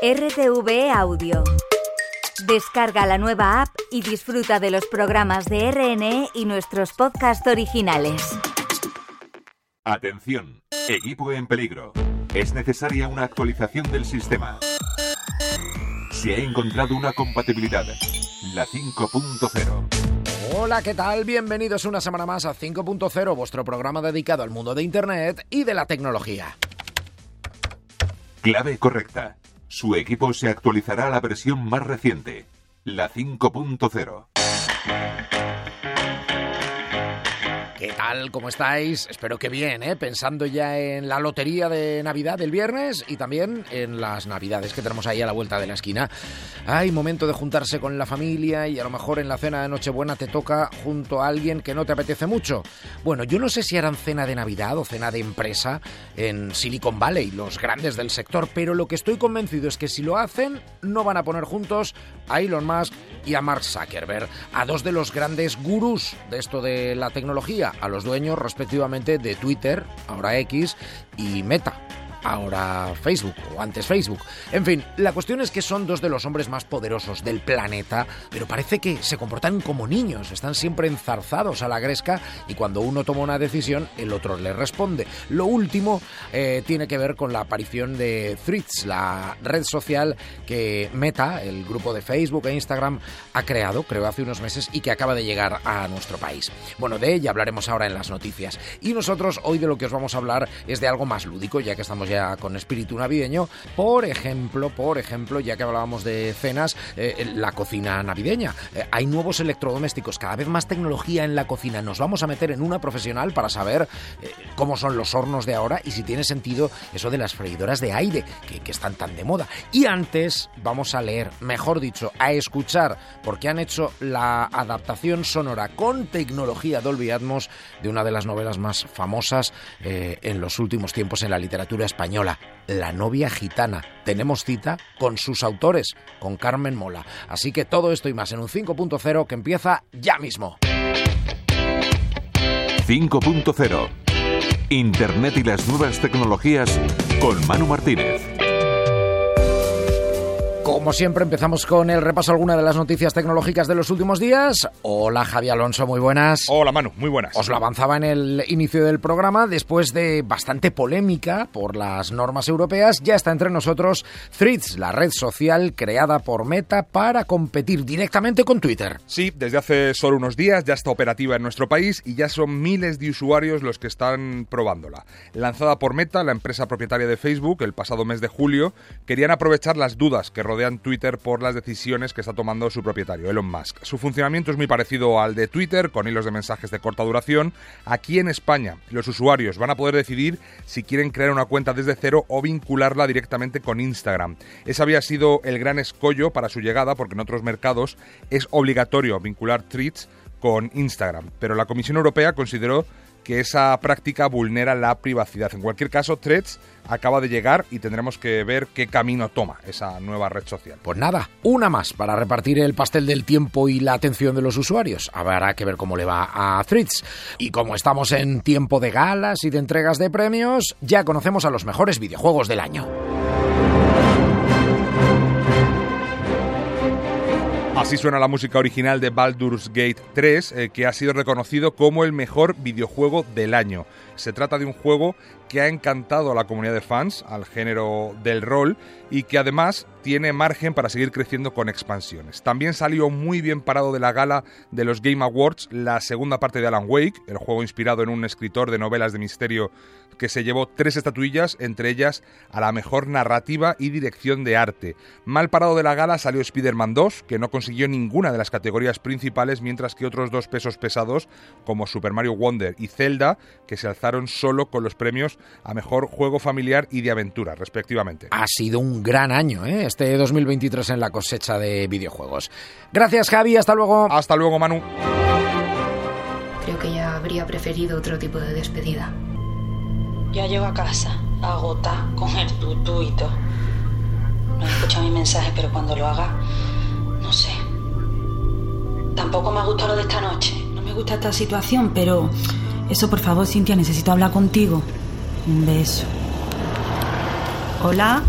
RTV Audio. Descarga la nueva app y disfruta de los programas de RNE y nuestros podcasts originales. Atención, equipo en peligro. Es necesaria una actualización del sistema. Se ha encontrado una compatibilidad, la 5.0. Hola, ¿qué tal? Bienvenidos una semana más a 5.0, vuestro programa dedicado al mundo de Internet y de la tecnología. Clave correcta. Su equipo se actualizará a la versión más reciente, la 5.0. ¿Qué tal? ¿Cómo estáis? Espero que bien, ¿eh? Pensando ya en la lotería de Navidad del viernes y también en las Navidades que tenemos ahí a la vuelta de la esquina. Hay momento de juntarse con la familia y a lo mejor en la cena de Nochebuena te toca junto a alguien que no te apetece mucho. Bueno, yo no sé si harán cena de Navidad o cena de empresa en Silicon Valley, los grandes del sector, pero lo que estoy convencido es que si lo hacen, no van a poner juntos a Elon Musk y a Mark Zuckerberg, a dos de los grandes gurús de esto de la tecnología, los dueños respectivamente de Twitter, ahora X, y Meta ahora Facebook o antes Facebook. En fin, la cuestión es que son dos de los hombres más poderosos del planeta, pero parece que se comportan como niños, están siempre enzarzados a la gresca y cuando uno toma una decisión, el otro le responde. Lo último eh, tiene que ver con la aparición de Threads, la red social que Meta, el grupo de Facebook e Instagram, ha creado, creo hace unos meses, y que acaba de llegar a nuestro país. Bueno, de ella hablaremos ahora en las noticias. Y nosotros hoy de lo que os vamos a hablar es de algo más lúdico, ya que estamos ya con espíritu navideño. Por ejemplo, por ejemplo, ya que hablábamos de cenas, eh, la cocina navideña. Eh, hay nuevos electrodomésticos, cada vez más tecnología en la cocina. Nos vamos a meter en una profesional para saber eh, cómo son los hornos de ahora y si tiene sentido eso de las freidoras de aire, que, que están tan de moda. Y antes vamos a leer, mejor dicho, a escuchar, porque han hecho la adaptación sonora con tecnología Dolby Atmos de una de las novelas más famosas en los últimos tiempos en la literatura española, La novia gitana. Tenemos cita con sus autores, con Carmen Mola. Así que todo esto y más en un 5.0 que empieza ya mismo. 5.0 Internet y las nuevas tecnologías con Manu Martínez. Como siempre empezamos con el repaso a alguna de las noticias tecnológicas de los últimos días. Hola Javi Alonso, muy buenas. Hola Manu, muy buenas. Os lo avanzaba en el inicio del programa, después de bastante polémica por las normas europeas, ya está entre nosotros Threads, la red social creada por Meta para competir directamente con Twitter. Sí, desde hace solo unos días ya está operativa en nuestro país y ya son miles de usuarios los que están probándola. Lanzada por Meta, la empresa propietaria de Facebook, el pasado mes de julio, querían aprovechar las dudas que rodean Twitter por las decisiones que está tomando su propietario, Elon Musk. Su funcionamiento es muy parecido al de Twitter, con hilos de mensajes de corta duración. Aquí en España, los usuarios van a poder decidir si quieren crear una cuenta desde cero o vincularla directamente con Instagram. Ese había sido el gran escollo para su llegada, porque en otros mercados es obligatorio vincular tweets con Instagram. Pero la Comisión Europea consideró que esa práctica vulnera la privacidad. En cualquier caso, Threads acaba de llegar y tendremos que ver qué camino toma esa nueva red social. Pues nada, una más para repartir el pastel del tiempo y la atención de los usuarios. Habrá que ver cómo le va a Threads. Y como estamos en tiempo de galas y de entregas de premios, ya conocemos a los mejores videojuegos del año. Así suena la música original de Baldur's Gate 3, eh, que ha sido reconocido como el mejor videojuego del año. Se trata de un juego que ha encantado a la comunidad de fans, al género del rol, y que además tiene margen para seguir creciendo con expansiones. También salió muy bien parado de la gala de los Game Awards la segunda parte de Alan Wake, el juego inspirado en un escritor de novelas de misterio que se llevó tres estatuillas, entre ellas a la mejor narrativa y dirección de arte. Mal parado de la gala salió Spider-Man 2, que no consiguió ninguna de las categorías principales, mientras que otros dos pesos pesados, como Super Mario Wonder y Zelda, que se alzaron solo con los premios a mejor juego familiar y de aventura, respectivamente. Ha sido un gran año, ¿eh? este 2023 en la cosecha de videojuegos. Gracias, Javi. Hasta luego. Hasta luego, Manu. Creo que ya habría preferido otro tipo de despedida. Ya llego a casa, agota, con el tutú y todo. No escucha mi mensaje, pero cuando lo haga, no sé. Tampoco me ha gustado lo de esta noche. No me gusta esta situación, pero... Eso, por favor, Cintia, necesito hablar contigo. Un beso. Hola.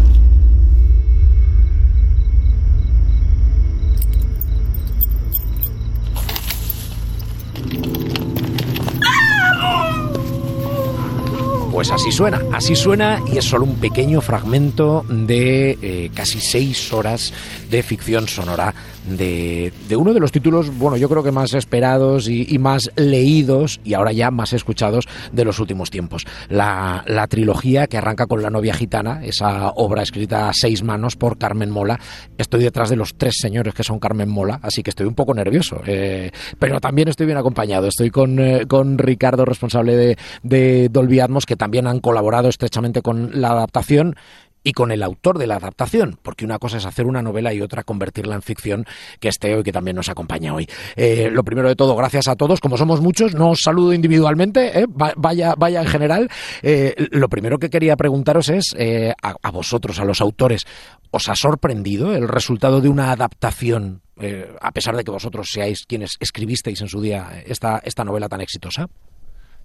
Pues así suena, así suena y es solo un pequeño fragmento de eh, casi seis horas de ficción sonora de, uno de los títulos, bueno, yo creo que más esperados y, más leídos y ahora ya más escuchados de los últimos tiempos. La, la, trilogía que arranca con La novia gitana, esa obra escrita a seis manos por Carmen Mola. Estoy detrás de los tres señores que son Carmen Mola, así que estoy un poco nervioso, eh, pero también estoy bien acompañado. Estoy con, eh, con Ricardo, responsable de, de Dolby Atmos, que también han colaborado estrechamente con la adaptación y con el autor de la adaptación, porque una cosa es hacer una novela y otra convertirla en ficción, que esté hoy, que también nos acompaña hoy. Eh, lo primero de todo, gracias a todos, como somos muchos, no os saludo individualmente, eh, vaya, vaya en general. Eh, lo primero que quería preguntaros es a, a, vosotros, a los autores, ¿os ha sorprendido el resultado de una adaptación, a pesar de que vosotros seáis quienes escribisteis en su día esta, esta novela tan exitosa?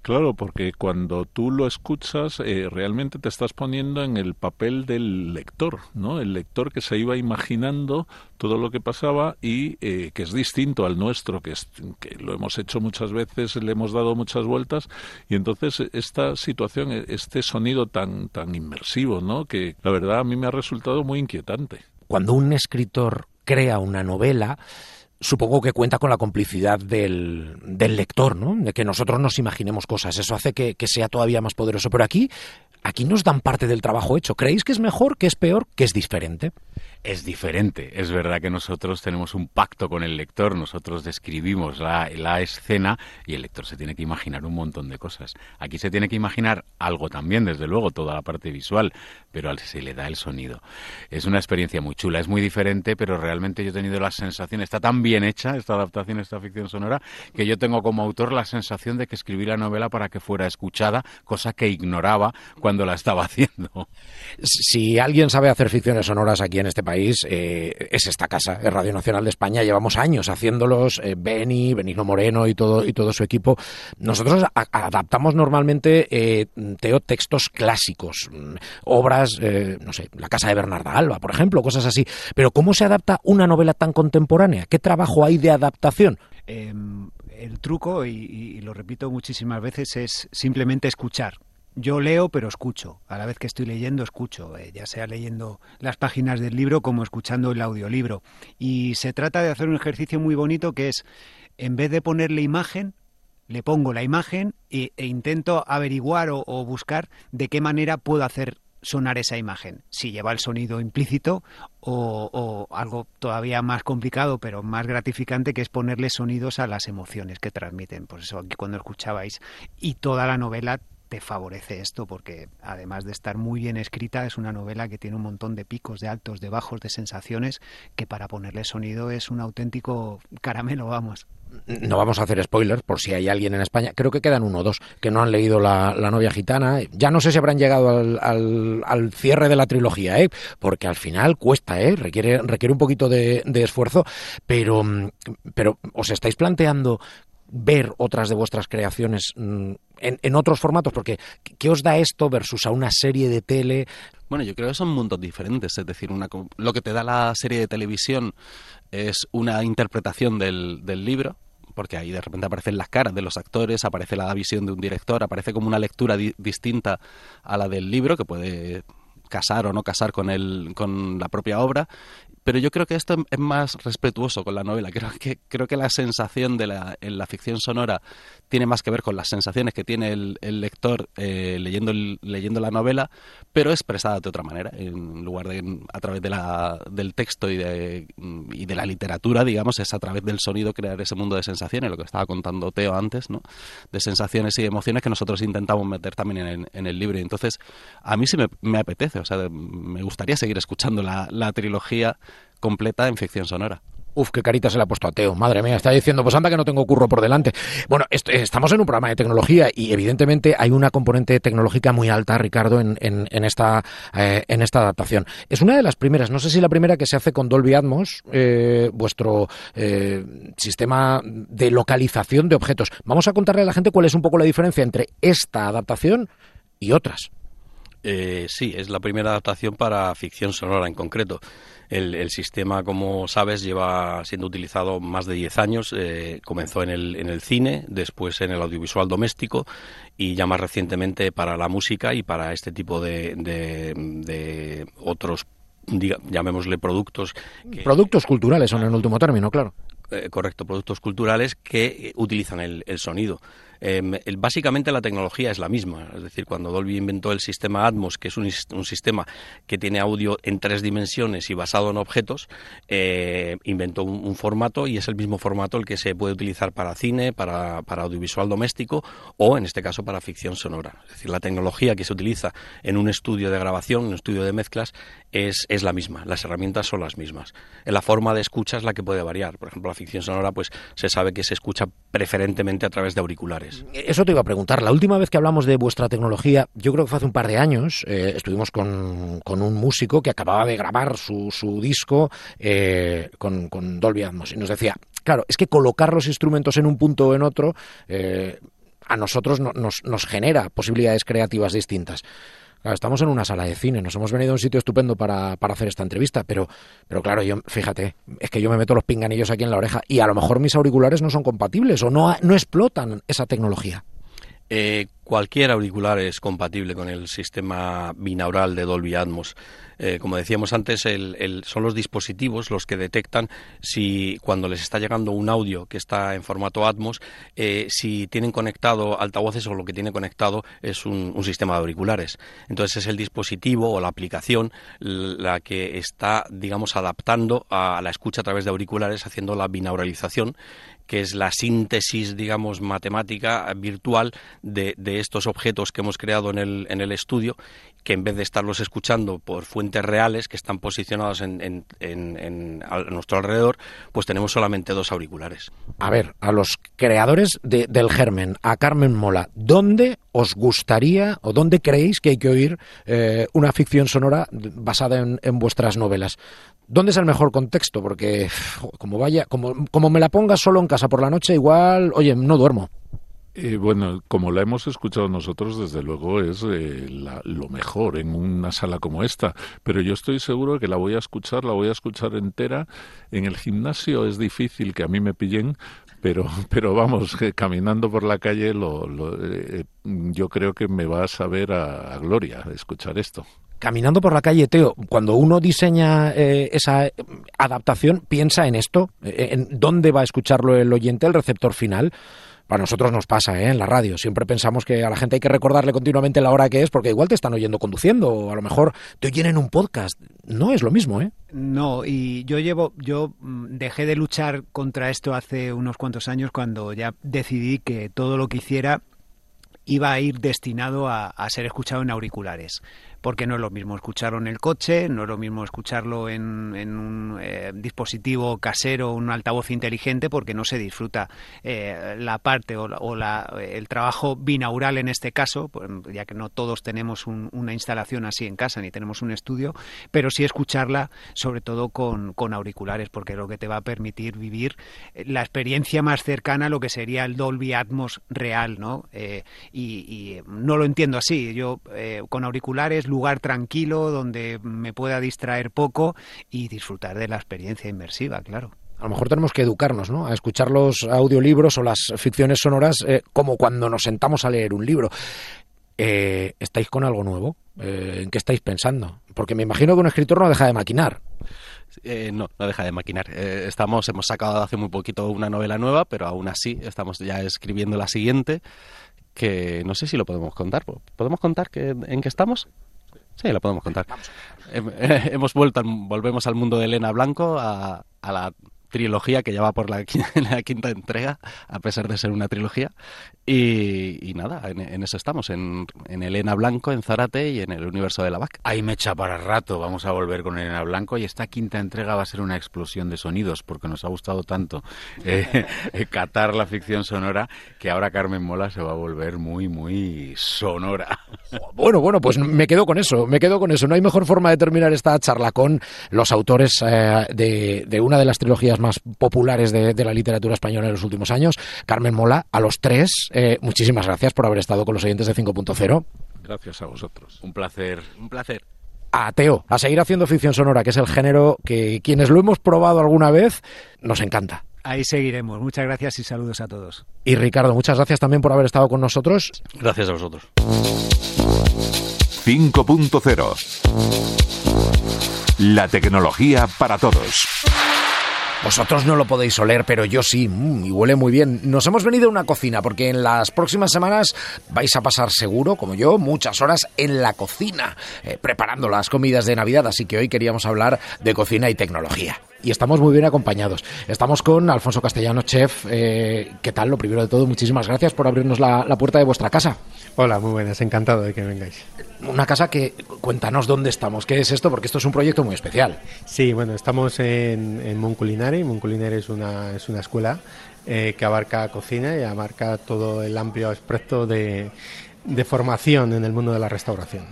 Claro, porque cuando tú lo escuchas, eh, realmente te estás poniendo en el papel del lector, ¿no? El lector que se iba imaginando todo lo que pasaba y eh, que es distinto al nuestro, que, es, que lo hemos hecho muchas veces, le hemos dado muchas vueltas, y entonces esta situación, e, este sonido tan, tan inmersivo, ¿no? Que la verdad a mí me ha resultado muy inquietante. Cuando un escritor crea una novela, supongo que cuenta con la complicidad del, del, lector, ¿no? De que nosotros nos imaginemos cosas. Eso hace que, que, sea todavía más poderoso. Pero aquí, aquí nos dan parte del trabajo hecho. ¿Creéis que es mejor, que es peor, que es diferente? Es diferente. Es verdad que nosotros tenemos un pacto con el lector, nosotros describimos la, escena y el lector se tiene que imaginar un montón de cosas. Aquí se tiene que imaginar algo también, desde luego, toda la parte visual, pero se le da el sonido. Es una experiencia muy chula, es muy diferente, pero realmente yo he tenido la sensación, está tan bien hecha esta adaptación, esta ficción sonora, que yo tengo como autor la sensación de que escribí la novela para que fuera escuchada, cosa que ignoraba cuando la estaba haciendo. Si alguien sabe hacer ficciones sonoras aquí en este país, eh, es esta casa, es Radio Nacional de España. Llevamos años haciéndolos, eh, Beni, Benigno Moreno y todo, y todo su equipo. Nosotros adaptamos normalmente eh, teo textos clásicos, mm, obras, no sé, La Casa de Bernarda Alba, por ejemplo, cosas así. Pero ¿cómo se adapta una novela tan contemporánea? ¿Qué trabajo hay de adaptación? Em, el truco, y lo repito muchísimas veces, es simplemente escuchar yo leo, pero escucho. A la vez que estoy leyendo, escucho, eh, ya sea leyendo las páginas del libro como escuchando el audiolibro. Y se trata de hacer un ejercicio muy bonito que es, en vez de ponerle imagen, le pongo la imagen e, intento averiguar o, buscar de qué manera puedo hacer sonar esa imagen, si lleva el sonido implícito o, o, algo todavía más complicado pero más gratificante que es ponerle sonidos a las emociones que transmiten. Por eso aquí cuando escuchabais y toda la novela te favorece esto porque además de estar muy bien escrita es una novela que tiene un montón de picos, de altos, de bajos, de sensaciones que para ponerle sonido es un auténtico caramelo, vamos. No vamos a hacer spoilers por si hay alguien en España. Creo que quedan uno o dos que no han leído la, novia gitana. Ya no sé si habrán llegado al, al, cierre de la trilogía, ¿eh? porque al final cuesta, ¿eh? requiere, requiere un poquito de, de esfuerzo. Pero, pero os estáis planteando ver otras de vuestras creaciones mm, en, otros formatos? Porque, ¿qué os da esto versus a una serie de tele? Bueno, yo creo que son mundos diferentes. Es decir, una, lo que te da la serie de televisión es una interpretación del, del libro, porque ahí de repente aparecen las caras de los actores, aparece la visión de un director, aparece como una lectura distinta a la del libro, que puede casar o no casar con, el, con la propia obra, pero yo creo que esto es más respetuoso con la novela. Creo que, creo que la sensación de la, en la ficción sonora tiene más que ver con las sensaciones que tiene el, lector eh, leyendo, leyendo la novela, pero expresada de otra manera, en lugar de a través de la, del texto y de, y de la literatura, digamos, es a través del sonido crear ese mundo de sensaciones, lo que estaba contando Teo antes, ¿no? de sensaciones y emociones que nosotros intentamos meter también en, en el libro. Entonces, a mí sí me, me, apetece, o sea, me gustaría seguir escuchando la trilogía completa en ficción sonora. Uf, qué carita se le ha puesto a Teo. Madre mía, está diciendo, pues anda que no tengo curro por delante. Bueno, estamos en un programa de tecnología y evidentemente hay una componente tecnológica muy alta, Ricardo, en, en, esta, eh, en esta adaptación. Es una de las primeras, no sé si la primera que se hace con Dolby Atmos, eh, vuestro eh, sistema de localización de objetos. Vamos a contarle a la gente cuál es un poco la diferencia entre esta adaptación y otras. Eh, sí, es la primera adaptación para ficción sonora en concreto. El, sistema, como sabes, lleva siendo utilizado más de 10 años. Eh, comenzó en el, en el cine, después en el audiovisual doméstico y ya más recientemente para la música y para este tipo de, de, otros, llamémosle productos. productos culturales son en último término, claro. Eh, correcto, productos culturales que utilizan el, el sonido. Em, básicamente la tecnología es la misma. Es decir, cuando Dolby inventó el sistema Atmos, que es un, sistema que tiene audio en tres dimensiones y basado en objetos, eh, inventó un, formato y es el mismo formato el que se puede utilizar para cine, para, audiovisual doméstico o, en este caso, para ficción sonora. Es decir, la tecnología que se utiliza en un estudio de grabación, en un estudio de mezclas, es, es la misma. Las herramientas son las mismas. La forma de escucha es la que puede variar. Por ejemplo, la ficción sonora, pues se sabe que se escucha preferentemente a través de auriculares. Eso te iba a preguntar. La última vez que hablamos de vuestra tecnología, yo creo que fue hace un par de años, eh, estuvimos con, un músico que acababa de grabar su, disco eh, con, Dolby Atmos. Y nos decía, claro, es que colocar los instrumentos en un punto o en otro eh, a nosotros nos, nos genera posibilidades creativas distintas estamos en una sala de cine, nos hemos venido a un sitio estupendo para, para, hacer esta entrevista, pero, pero claro, yo, fíjate, es que yo me meto los pinganillos aquí en la oreja y a lo mejor mis auriculares no son compatibles o no, no explotan esa tecnología. Eh, cualquier auricular es compatible con el sistema binaural de Dolby Atmos. Eh, como decíamos antes, son los dispositivos los que detectan si cuando les está llegando un audio que está en formato Atmos, eh, si tienen conectado altavoces o lo que tiene conectado es un, sistema de auriculares. Entonces es el dispositivo o la aplicación la que está, digamos, adaptando a la escucha a través de auriculares, haciendo la binauralización que es la síntesis, digamos, matemática virtual de, estos objetos que hemos creado en el, en el estudio, que en vez de estarlos escuchando por fuentes reales que están posicionados en, en, en, a nuestro alrededor, pues tenemos solamente dos auriculares. A ver, a los creadores de, del Germen, a Carmen Mola, ¿dónde os gustaría o dónde creéis que hay que oír eh, una ficción sonora basada en, vuestras novelas? ¿Dónde es el mejor contexto? Porque como vaya, como, como me la pongas solo en casa por la noche, igual, oye, no duermo. Eh, bueno, como la hemos escuchado nosotros, desde luego es eh, lo mejor en una sala como esta. Pero yo estoy seguro que la voy a escuchar, la voy a escuchar entera. En el gimnasio es difícil que a mí me pillen, pero, pero vamos, caminando por la calle, lo, eh, yo creo que me va a saber a gloria escuchar esto caminando por la calle, Teo, cuando uno diseña eh, esa adaptación, piensa en esto, eh, en dónde va a escucharlo el oyente, el receptor final. Para nosotros nos pasa ¿eh? en la radio. Siempre pensamos que a la gente hay que recordarle continuamente la hora que es, porque igual te están oyendo conduciendo, o a lo mejor te oyen en un podcast. No es lo mismo, ¿eh? No, y yo llevo, yo mm, dejé de luchar contra esto hace unos cuantos años cuando ya decidí que todo lo que hiciera iba a ir destinado a ser escuchado en auriculares porque no es lo mismo escucharlo en el coche, no es lo mismo escucharlo en, un eh, dispositivo casero, un altavoz inteligente, porque no se disfruta eh, la parte o, el trabajo binaural en este caso, pues, ya que no todos tenemos una instalación así en casa ni tenemos un estudio, pero sí escucharla sobre todo con, auriculares, porque es lo que te va a permitir vivir eh, la experiencia más cercana a lo que sería el Dolby Atmos real, ¿no? y, no lo entiendo así. Yo con auriculares lugar tranquilo donde me pueda distraer poco y disfrutar de la experiencia inmersiva, claro. A lo mejor tenemos que educarnos, ¿no? A escuchar los audiolibros o las ficciones sonoras eh, como cuando nos sentamos a leer un libro. Eh, ¿Estáis con algo nuevo? Eh, ¿En qué estáis pensando? Porque me imagino que un escritor no deja de maquinar. no, no deja de maquinar. estamos, hemos sacado hace muy poquito una novela nueva, pero aún así estamos ya escribiendo la siguiente, que no sé si lo podemos contar. ¿Podemos contar que, en qué estamos? Sí, lo podemos contar. Hemos vuelto, volvemos al mundo de Elena Blanco, a, a la trilogía que ya va por la, la, quinta entrega, a pesar de ser una trilogía. Y, nada, en, eso estamos, en, Elena Blanco, en Zarate y en el universo de la VAC. Ahí me echa para rato, vamos a volver con Elena Blanco y esta quinta entrega va a ser una explosión de sonidos porque nos ha gustado tanto eh, eh, catar la ficción sonora que ahora Carmen Mola se va a volver muy, muy sonora. Bueno, bueno, pues me quedo con eso, me quedo con eso. No hay mejor forma de terminar esta charla con los autores eh, de, de, una de las trilogías más populares de, de la literatura española en los últimos años, Carmen Mola, a los tres eh, muchísimas gracias por haber estado con los oyentes de 5.0. Gracias a vosotros. Un placer. Un placer. A Teo, a seguir haciendo ficción sonora, que es el género que quienes lo hemos probado alguna vez nos encanta. Ahí seguiremos. Muchas gracias y saludos a todos. Y Ricardo, muchas gracias también por haber estado con nosotros. Gracias a vosotros. 5.0 La tecnología para todos. Vosotros no lo podéis oler, pero yo sí, mm, y huele muy bien. Nos hemos venido a una cocina porque en las próximas semanas vais a pasar seguro, como yo, muchas horas en la cocina, eh, preparando las comidas de Navidad, así que hoy queríamos hablar de cocina y tecnología. Y estamos muy bien acompañados. Estamos con Alfonso Castellano, chef. Eh, ¿Qué tal? Lo primero de todo, muchísimas gracias por abrirnos la, la puerta de vuestra casa. Hola, muy buenas, encantado de que vengáis. Una casa que, cuéntanos dónde estamos, qué es esto, porque esto es un proyecto muy especial. Sí, bueno, estamos en, en Monculinare. Monculinare es una, es una escuela eh, que abarca cocina y abarca todo el amplio aspecto de, de formación en el mundo de la restauración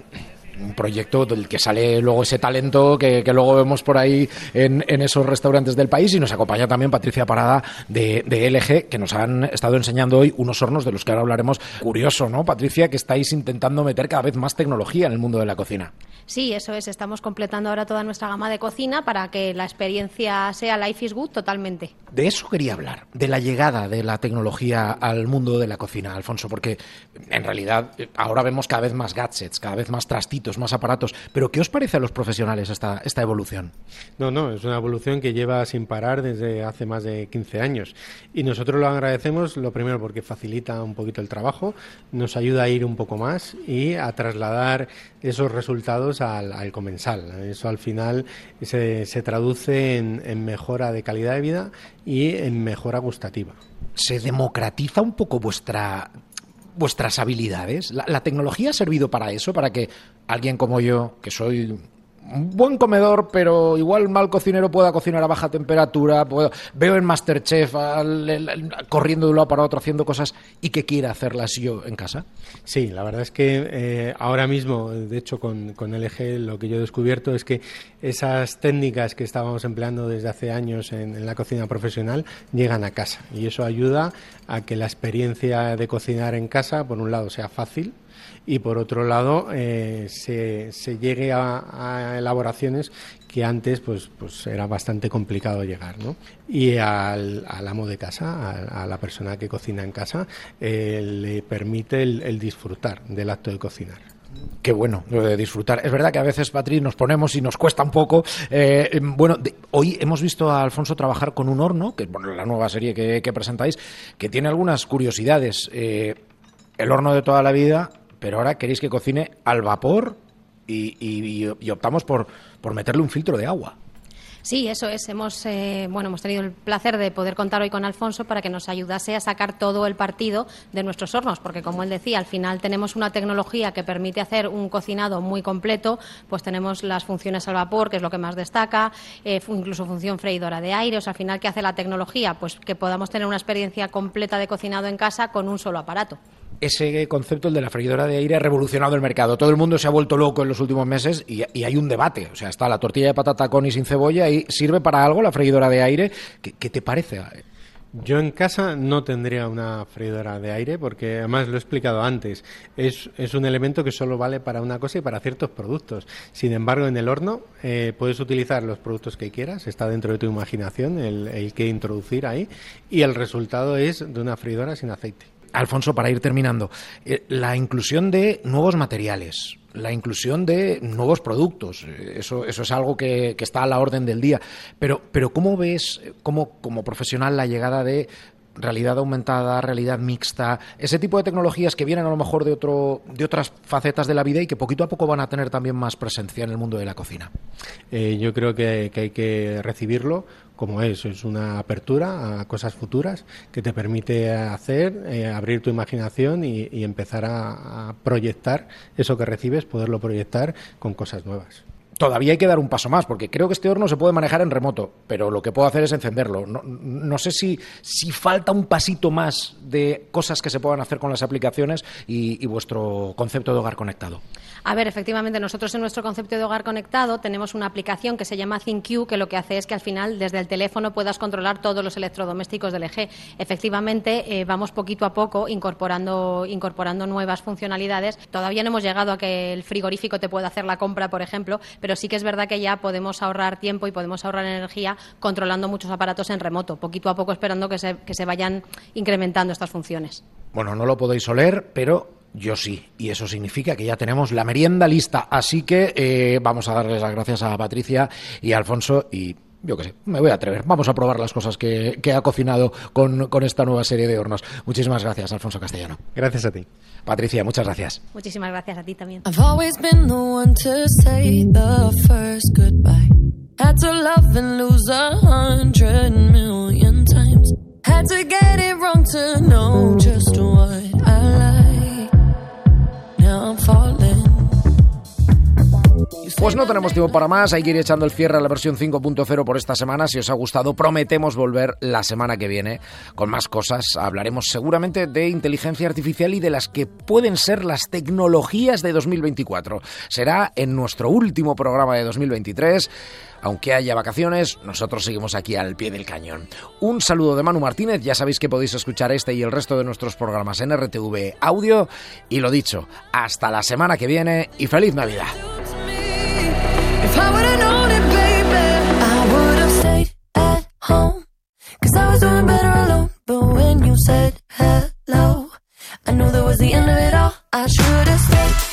un proyecto del que sale luego ese talento que, que luego vemos por ahí en, en, esos restaurantes del país y nos acompaña también Patricia Parada de, de, LG que nos han estado enseñando hoy unos hornos de los que ahora hablaremos. Curioso, ¿no, Patricia? Que estáis intentando meter cada vez más tecnología en el mundo de la cocina. Sí, eso es. Estamos completando ahora toda nuestra gama de cocina para que la experiencia sea Life is Good totalmente. De eso quería hablar, de la llegada de la tecnología al mundo de la cocina, Alfonso, porque en realidad ahora vemos cada vez más gadgets, cada vez más trastitos, más aparatos. Pero ¿qué os parece a los profesionales esta, esta evolución? No, no, es una evolución que lleva sin parar desde hace más de 15 años. Y nosotros lo agradecemos, lo primero, porque facilita un poquito el trabajo, nos ayuda a ir un poco más y a trasladar esos resultados al, al comensal. Eso al final se, se traduce en, en mejora de calidad de vida y en mejora gustativa. ¿Se democratiza un poco vuestra vuestras habilidades? ¿La, ¿La, tecnología ha servido para eso? Para que alguien como yo, que soy buen comedor, pero igual mal cocinero pueda cocinar a baja temperatura, puedo, veo en Masterchef corriendo de un lado para otro haciendo cosas y que quiera hacerlas yo en casa? Sí, la verdad es que eh, ahora mismo, de hecho con, con LG lo que yo he descubierto es que esas técnicas que estábamos empleando desde hace años en la cocina profesional llegan a casa y eso ayuda a que la experiencia de cocinar en casa, por un lado, sea fácil, y por otro lado eh, se, se, llegue a, elaboraciones que antes pues, pues era bastante complicado llegar ¿no? y al, al, amo de casa a, la persona que cocina en casa eh, le permite el, disfrutar del acto de cocinar Qué bueno, lo de disfrutar. Es verdad que a veces, Patri, nos ponemos y nos cuesta un poco. Eh, bueno, de, hoy hemos visto a Alfonso trabajar con un horno, que es bueno, la nueva serie que, presentáis, que tiene algunas curiosidades. El horno de toda la vida, pero ahora queréis que cocine al vapor y, optamos por, por meterle un filtro de agua. Sí, eso es. Hemos, eh, bueno, hemos tenido el placer de poder contar hoy con Alfonso para que nos ayudase a sacar todo el partido de nuestros hornos, porque como él decía, al final tenemos una tecnología que permite hacer un cocinado muy completo, pues tenemos las funciones al vapor, que es lo que más destaca, eh, incluso función freidora de aire, o sea, al final, ¿qué hace la tecnología? Pues que podamos tener una experiencia completa de cocinado en casa con un solo aparato ese concepto, el de la freidora de aire, ha revolucionado el mercado. Todo el mundo se ha vuelto loco en los últimos meses y, hay un debate. O sea, está la tortilla de patata con y sin cebolla y sirve para algo la freidora de aire. ¿Qué, te parece? Yo en casa no tendría una freidora de aire porque además lo he explicado antes. Es, es, un elemento que solo vale para una cosa y para ciertos productos. Sin embargo, en el horno eh, puedes utilizar los productos que quieras, está dentro de tu imaginación el que introducir ahí y el resultado es de una freidora sin aceite. Alfonso, para ir terminando, eh, la inclusión de nuevos materiales, la inclusión de nuevos productos, eh, eso, eso es algo que, que, está a la orden del día. Pero, pero ¿cómo ves cómo, como profesional la llegada de realidad aumentada, realidad mixta, ese tipo de tecnologías que vienen a lo mejor de, otro, de otras facetas de la vida y que poquito a poco van a tener también más presencia en el mundo de la cocina? Eh, yo creo que, hay que recibirlo como es, es una apertura a cosas futuras que te permite hacer, eh, abrir tu imaginación y, empezar a proyectar eso que recibes, poderlo proyectar con cosas nuevas todavía hay que dar un paso más, porque creo que este horno se puede manejar en remoto, pero lo que puedo hacer es encenderlo. No, sé si, si falta un pasito más de cosas que se puedan hacer con las aplicaciones y, y vuestro concepto de hogar conectado. A ver, efectivamente, nosotros en nuestro concepto de hogar conectado tenemos una aplicación que se llama ThinQ, que lo que hace es que al final desde el teléfono puedas controlar todos los electrodomésticos del eje. Efectivamente, eh, vamos poquito a poco incorporando, incorporando nuevas funcionalidades. Todavía no hemos llegado a que el frigorífico te pueda hacer la compra, por ejemplo, pero sí que es verdad que ya podemos ahorrar tiempo y podemos ahorrar energía controlando muchos aparatos en remoto, poquito a poco esperando que se, que se vayan incrementando estas funciones. Bueno, no lo podéis oler, pero yo sí, y eso significa que ya tenemos la merienda lista. Así que eh, vamos a darles las gracias a Patricia y a Alfonso y yo qué sé, me voy a atrever. Vamos a probar las cosas que, que ha cocinado con, con, esta nueva serie de hornos. Muchísimas gracias, Alfonso Castellano. Gracias a ti. Patricia, muchas gracias. Muchísimas gracias a ti también. Had to get it wrong to know just Pues no tenemos tiempo para más, hay que ir echando el cierre a la versión 5.0 por esta semana. Si os ha gustado, prometemos volver la semana que viene con más cosas. Hablaremos seguramente de inteligencia artificial y de las que pueden ser las tecnologías de 2024. Será en nuestro último programa de 2023. Aunque haya vacaciones, nosotros seguimos aquí al pie del cañón. Un saludo de Manu Martínez, ya sabéis que podéis escuchar este y el resto de nuestros programas en RTV Audio. Y lo dicho, hasta la semana que viene y feliz Navidad. Home. Cause I was doing better alone. But when you said hello, I knew that was the end of it all. I should've stayed